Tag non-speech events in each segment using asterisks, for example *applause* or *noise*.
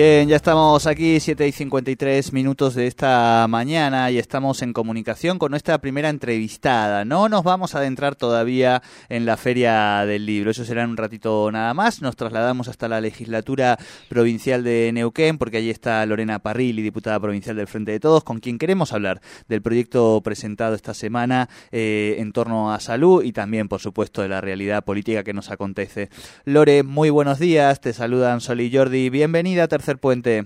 Bien, ya estamos aquí, 7 y 53 minutos de esta mañana y estamos en comunicación con nuestra primera entrevistada. No nos vamos a adentrar todavía en la Feria del Libro, eso será en un ratito nada más. Nos trasladamos hasta la legislatura provincial de Neuquén porque allí está Lorena Parrilli, diputada provincial del Frente de Todos, con quien queremos hablar del proyecto presentado esta semana eh, en torno a salud y también, por supuesto, de la realidad política que nos acontece. Lore, muy buenos días, te saludan Sol y Jordi, bienvenida Puente.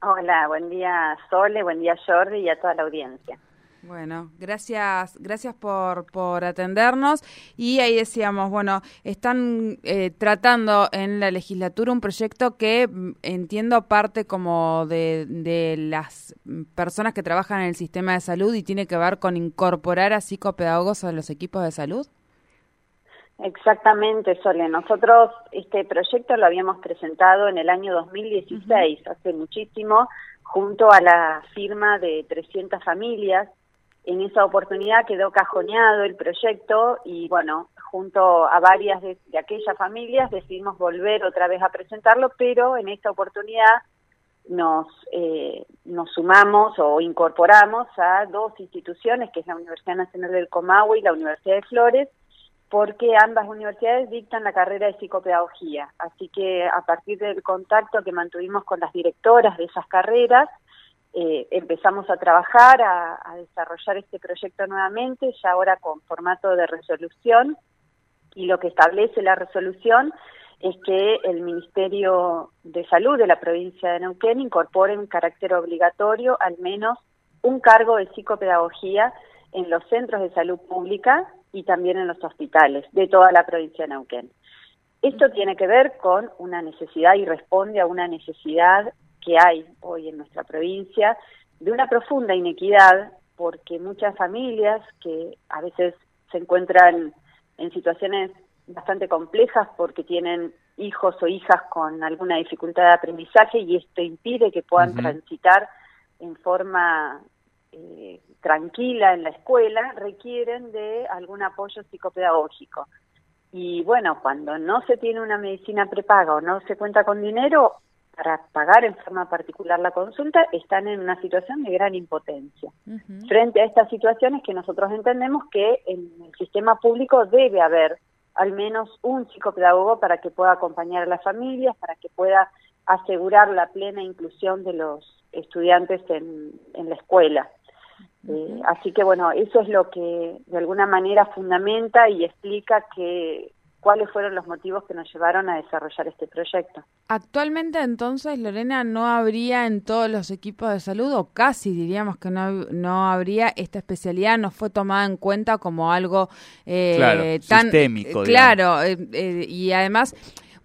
Hola, buen día Sole, buen día Jordi y a toda la audiencia. Bueno, gracias, gracias por, por atendernos. Y ahí decíamos, bueno, están eh, tratando en la legislatura un proyecto que mm, entiendo parte como de, de las personas que trabajan en el sistema de salud y tiene que ver con incorporar a psicopedagogos a los equipos de salud. Exactamente, Sole. Nosotros este proyecto lo habíamos presentado en el año 2016, hace muchísimo, junto a la firma de 300 familias. En esa oportunidad quedó cajoneado el proyecto y, bueno, junto a varias de, aquellas familias decidimos volver otra vez a presentarlo, pero en esta oportunidad nos, eh, nos sumamos o incorporamos a dos instituciones, que es la Universidad Nacional del Comahue y la Universidad de Flores, porque ambas universidades dictan la carrera de psicopedagogía. Así que a partir del contacto que mantuvimos con las directoras de esas carreras, eh, empezamos a trabajar, a, a, desarrollar este proyecto nuevamente, ya ahora con formato de resolución, y lo que establece la resolución es que el Ministerio de Salud de la provincia de Neuquén incorpore en carácter obligatorio al menos un cargo de psicopedagogía en los centros de salud pública y también en los hospitales de toda la provincia de Neuquén. Esto tiene que ver con una necesidad y responde a una necesidad que hay hoy en nuestra provincia de una profunda inequidad porque muchas familias que a veces se encuentran en situaciones bastante complejas porque tienen hijos o hijas con alguna dificultad de aprendizaje y esto impide que puedan transitar en forma eh, tranquila en la escuela requieren de algún apoyo psicopedagógico. Y bueno, cuando no se tiene una medicina prepaga o no se cuenta con dinero para pagar en forma particular la consulta, están en una situación de gran impotencia. Frente a estas situaciones que nosotros entendemos que en el sistema público debe haber al menos un psicopedagogo para que pueda acompañar a las familias, para que pueda asegurar la plena inclusión de los estudiantes en, en la escuela. Eh, así que bueno, eso es lo que de alguna manera fundamenta y explica que cuáles fueron los motivos que nos llevaron a desarrollar este proyecto. Actualmente entonces, Lorena, ¿no habría en todos los equipos de salud, o casi diríamos que no, no habría, esta especialidad no fue tomada en cuenta como algo eh, tan sistémico? Claro, eh, y además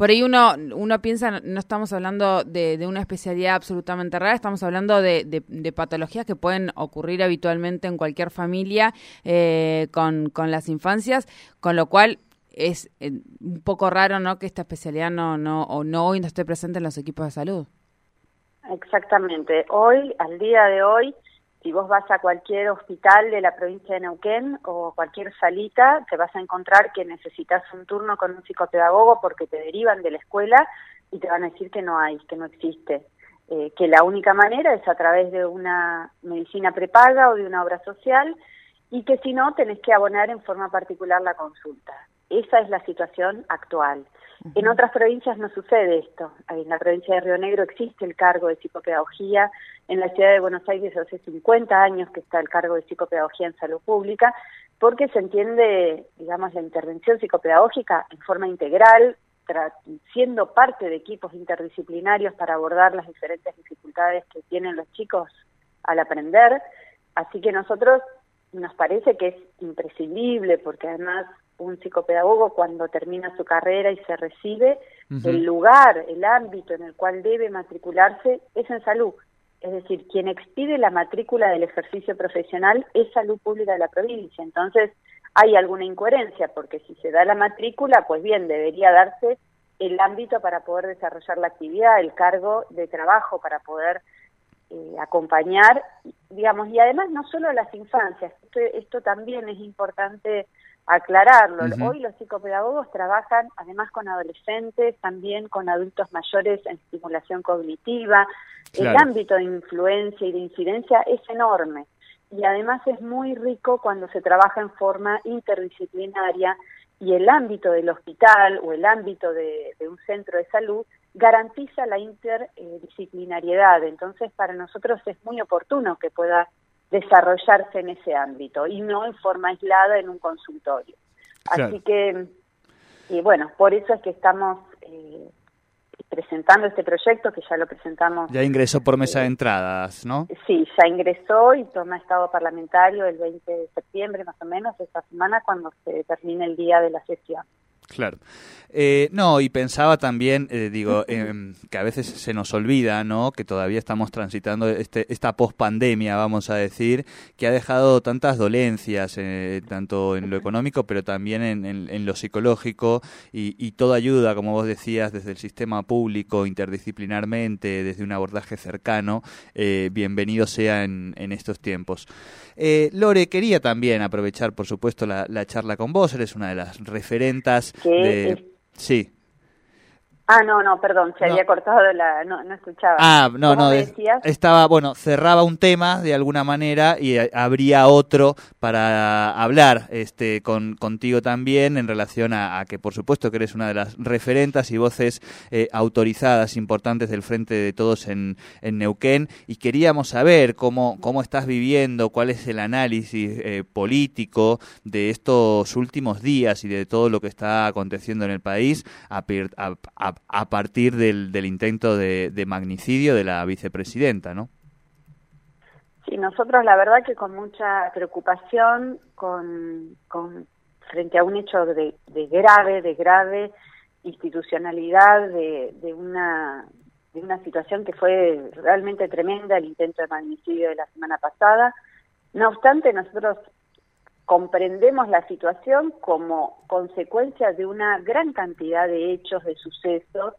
por ahí uno, uno piensa, no estamos hablando de, una especialidad absolutamente rara, estamos hablando de, de, patologías que pueden ocurrir habitualmente en cualquier familia eh, con, con las infancias, con lo cual es eh, un poco raro no que esta especialidad no no o no hoy no esté presente en los equipos de salud. Exactamente. Hoy al día de hoy si vos vas a cualquier hospital de la provincia de Neuquén o cualquier salita, te vas a encontrar que necesitas un turno con un psicopedagogo porque te derivan de la escuela y te van a decir que no hay, que no existe. Eh, que la única manera es a través de una medicina prepaga o de una obra social y que si no tenés que abonar en forma particular la consulta. Esa es la situación actual. En otras provincias no sucede esto. En la provincia de Río Negro existe el cargo de psicopedagogía. En la ciudad de Buenos Aires hace 50 años que está el cargo de psicopedagogía en salud pública, porque se entiende, digamos, la intervención psicopedagógica en forma integral, siendo parte de equipos interdisciplinarios para abordar las diferentes dificultades que tienen los chicos al aprender. Así que nosotros nos parece que es imprescindible porque además un psicopedagogo cuando termina su carrera y se recibe, el lugar, el ámbito en el cual debe matricularse es en salud. Es decir, quien expide la matrícula del ejercicio profesional es salud pública de la provincia. Entonces, hay alguna incoherencia, porque si se da la matrícula, pues bien, debería darse el ámbito para poder desarrollar la actividad, el cargo de trabajo para poder eh, acompañar, digamos, y además no solo a las infancias, esto, también es importante aclararlo. Hoy los psicopedagogos trabajan además con adolescentes, también con adultos mayores en estimulación cognitiva. El ámbito de influencia y de incidencia es enorme y además es muy rico cuando se trabaja en forma interdisciplinaria y el ámbito del hospital o el ámbito de un centro de salud garantiza la interdisciplinariedad. Entonces, para nosotros es muy oportuno que pueda desarrollarse en ese ámbito y no en forma aislada en un consultorio. Así que, y bueno, por eso es que estamos eh, presentando este proyecto, que ya lo presentamos. Ya ingresó por mesa de entradas, ¿no? Sí, ya ingresó y toma estado parlamentario el 20 de septiembre, más o menos, esta semana, cuando se termine el día de la sesión. Claro. Eh, no, y pensaba también, eh, digo, *laughs* em, que a veces se nos olvida, ¿no? Que todavía estamos transitando este, esta pospandemia, vamos a decir, que ha dejado tantas dolencias, eh, tanto en lo económico, pero también en, lo psicológico, y, y, toda ayuda, como vos decías, desde el sistema público, interdisciplinarmente, desde un abordaje cercano, bienvenido sea en, en estos tiempos. Lore, quería también aprovechar, por supuesto, la, la charla con vos, eres una de las referentas de... Sí. Ah, no, no, perdón, se había cortado la... No, no escuchaba. Ah, no, no, estaba, bueno, cerraba un tema de alguna manera y eh, habría otro para hablar este, con, contigo también en relación a, que, por supuesto, que eres una de las referentas y voces eh, autorizadas importantes del Frente de Todos en, en Neuquén. Y queríamos saber cómo, cómo estás viviendo, cuál es el análisis eh, político de estos últimos días y de todo lo que está aconteciendo en el país a, a a partir del, del intento de, magnicidio de la vicepresidenta, ¿no? Sí, nosotros la verdad que con mucha preocupación, con, con frente a un hecho de, grave, de grave institucionalidad, de, de, una de una situación que fue realmente tremenda, el intento de magnicidio de la semana pasada. No obstante, nosotros comprendemos la situación como consecuencia de una gran cantidad de hechos, de sucesos,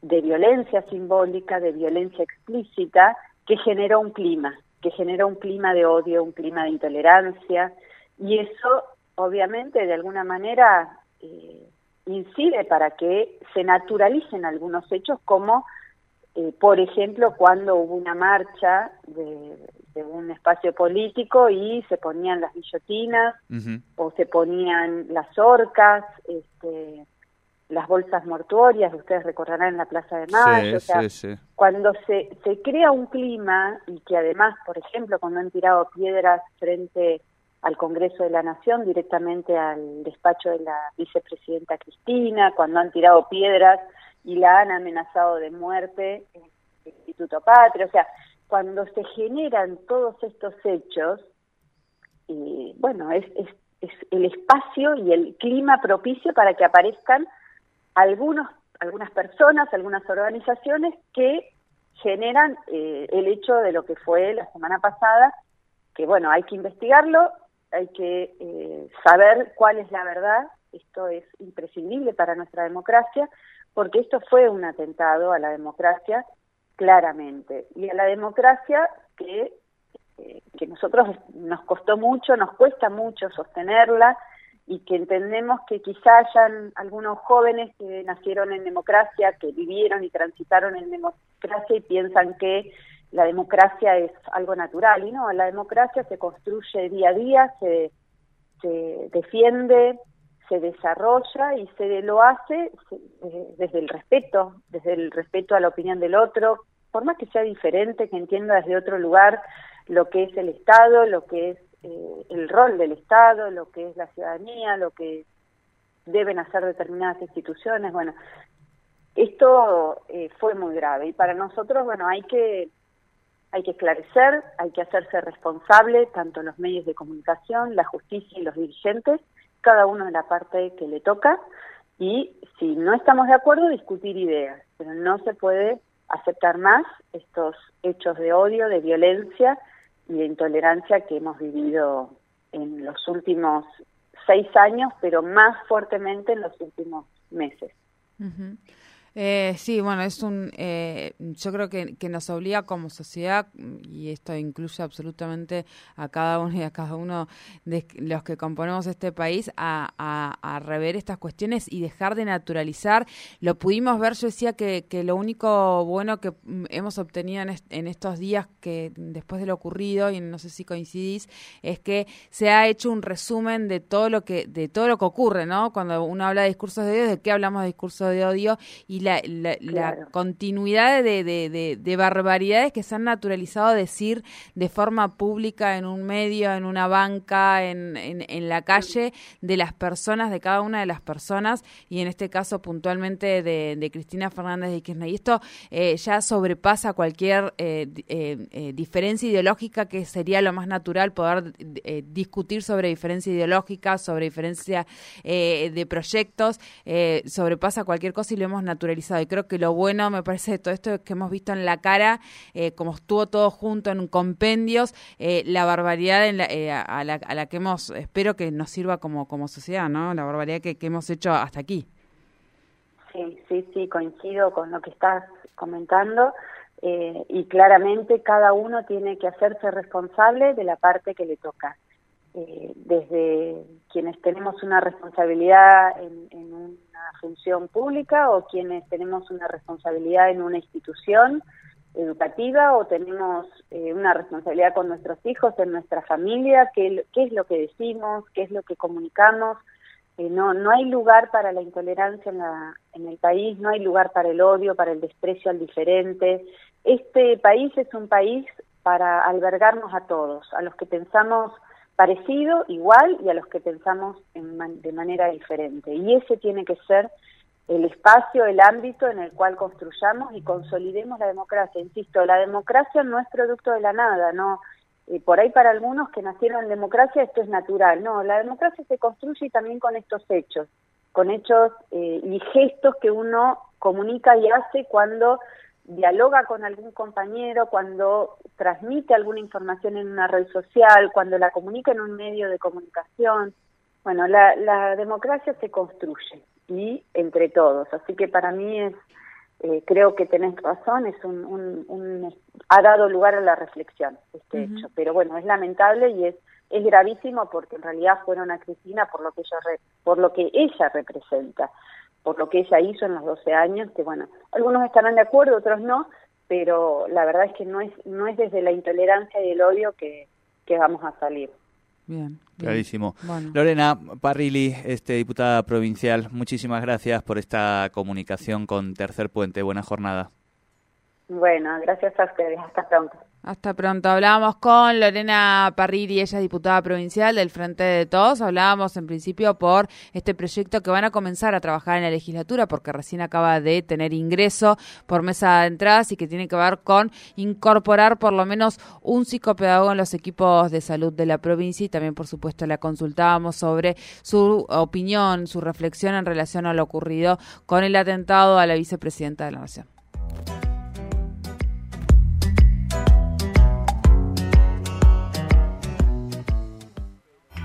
de violencia simbólica, de violencia explícita, que generó un clima, que generó un clima de odio, un clima de intolerancia, y eso obviamente de alguna manera eh, incide para que se naturalicen algunos hechos como eh, por ejemplo, cuando hubo una marcha de, un espacio político y se ponían las guillotinas o se ponían las orcas, este, las bolsas mortuorias, ustedes recordarán en la Plaza de Mayo, o sea, cuando se, se crea un clima y que además, por ejemplo, cuando han tirado piedras frente al Congreso de la Nación, directamente al despacho de la vicepresidenta Cristina, cuando han tirado piedras y la han amenazado de muerte en el Instituto Patria. O sea, cuando se generan todos estos hechos, y bueno, es, es, es el espacio y el clima propicio para que aparezcan algunos, algunas personas, algunas organizaciones que generan eh, el hecho de lo que fue la semana pasada, que bueno, hay que investigarlo, hay que eh, saber cuál es la verdad, esto es imprescindible para nuestra democracia, porque esto fue un atentado a la democracia claramente, y a la democracia que, eh, que nosotros nos costó mucho, nos cuesta mucho sostenerla, y que entendemos que quizá hayan algunos jóvenes que nacieron en democracia, que vivieron y transitaron en democracia y piensan que la democracia es algo natural, y no, la democracia se construye día a día, se, se defiende, se desarrolla y se lo hace desde el respeto, desde el respeto a la opinión del otro, por más que sea diferente, que entienda desde otro lugar lo que es el Estado, lo que es eh, el rol del Estado, lo que es la ciudadanía, lo que deben hacer determinadas instituciones. Bueno, esto eh, fue muy grave. Y para nosotros, bueno, hay que hay que esclarecer, hay que hacerse responsable, tanto los medios de comunicación, la justicia y los dirigentes, cada uno de la parte que le toca, y si no estamos de acuerdo, discutir ideas, pero no se puede aceptar más estos hechos de odio, de violencia y de intolerancia que hemos vivido en los últimos seis años, pero más fuertemente en los últimos meses. Eh, sí, bueno, es un. Eh, yo creo que, que, nos obliga como sociedad, y esto incluye absolutamente a cada uno y a cada uno de los que componemos este país, a, a, rever estas cuestiones y dejar de naturalizar. Lo pudimos ver, yo decía que, que lo único bueno que mm, hemos obtenido en, en, estos días, que después de lo ocurrido, y no sé si coincidís, es que se ha hecho un resumen de todo lo que, de todo lo que ocurre, ¿no? Cuando uno habla de discursos de odio, ¿de qué hablamos de discursos de odio? Y la, la, continuidad de, de, de, barbaridades que se han naturalizado decir de forma pública en un medio, en una banca, en, en, la calle, de las personas, de cada una de las personas, y en este caso puntualmente de, Cristina Fernández de Kirchner. Y esto eh, ya sobrepasa cualquier eh, eh, diferencia ideológica que sería lo más natural poder discutir sobre diferencia ideológica, sobre diferencia de proyectos, sobrepasa cualquier cosa y lo hemos naturalizado y creo que lo bueno, me parece, de todo esto que hemos visto en la cara, eh, como estuvo todo junto en compendios, eh, la barbaridad en eh, a, la, a, la, que hemos, espero que nos sirva como, como sociedad, ¿no? La barbaridad que, hemos hecho hasta aquí. Sí, sí, sí, coincido con lo que estás comentando. y claramente cada uno tiene que hacerse responsable de la parte que le toca. Eh, desde quienes tenemos una responsabilidad en, una función pública o quienes tenemos una responsabilidad en una institución educativa o tenemos eh, una responsabilidad con nuestros hijos, en nuestra familia, qué, qué es lo que decimos, qué es lo que comunicamos. Eh, no, no hay lugar para la intolerancia en, la, en el país, no hay lugar para el odio, para el desprecio al diferente. Este país es un país para albergarnos a todos, a los que pensamos parecido, igual y a los que pensamos de manera diferente. Y ese tiene que ser el espacio, el ámbito en el cual construyamos y consolidemos la democracia. Insisto, la democracia no es producto de la nada, no. Eh, por ahí para algunos que nacieron en democracia esto es natural. No, la democracia se construye también con estos hechos, con hechos eh, y gestos que uno comunica y hace cuando dialoga con algún compañero, cuando transmite alguna información en una red social, cuando la comunica en un medio de comunicación. Bueno, la, la democracia se construye y entre todos. Así que para mí es, eh, creo que tenés razón, es un, un, ha dado lugar a la reflexión este hecho. Pero bueno, es lamentable y es es gravísimo porque en realidad fueron a Cristina por lo que ella por lo que ella representa por lo que ella hizo en los 12 años, que bueno, algunos estarán de acuerdo, otros no, pero la verdad es que no es, no es desde la intolerancia y el odio que, que vamos a salir. Bien, Clarísimo. Lorena Parrilli, este, diputada provincial, muchísimas gracias por esta comunicación con Tercer Puente. Buena jornada. Bueno, gracias a ustedes. Hasta pronto. Hasta pronto. Hablábamos con Lorena Parriri, ella es diputada provincial del Frente de Todos. Hablábamos en principio por este proyecto que van a comenzar a trabajar en la legislatura porque recién acaba de tener ingreso por mesa de entradas y que tiene que ver con incorporar por lo menos un psicopedagogo en los equipos de salud de la provincia y también por supuesto la consultábamos sobre su opinión, su reflexión en relación a lo ocurrido con el atentado a la vicepresidenta de la Nación.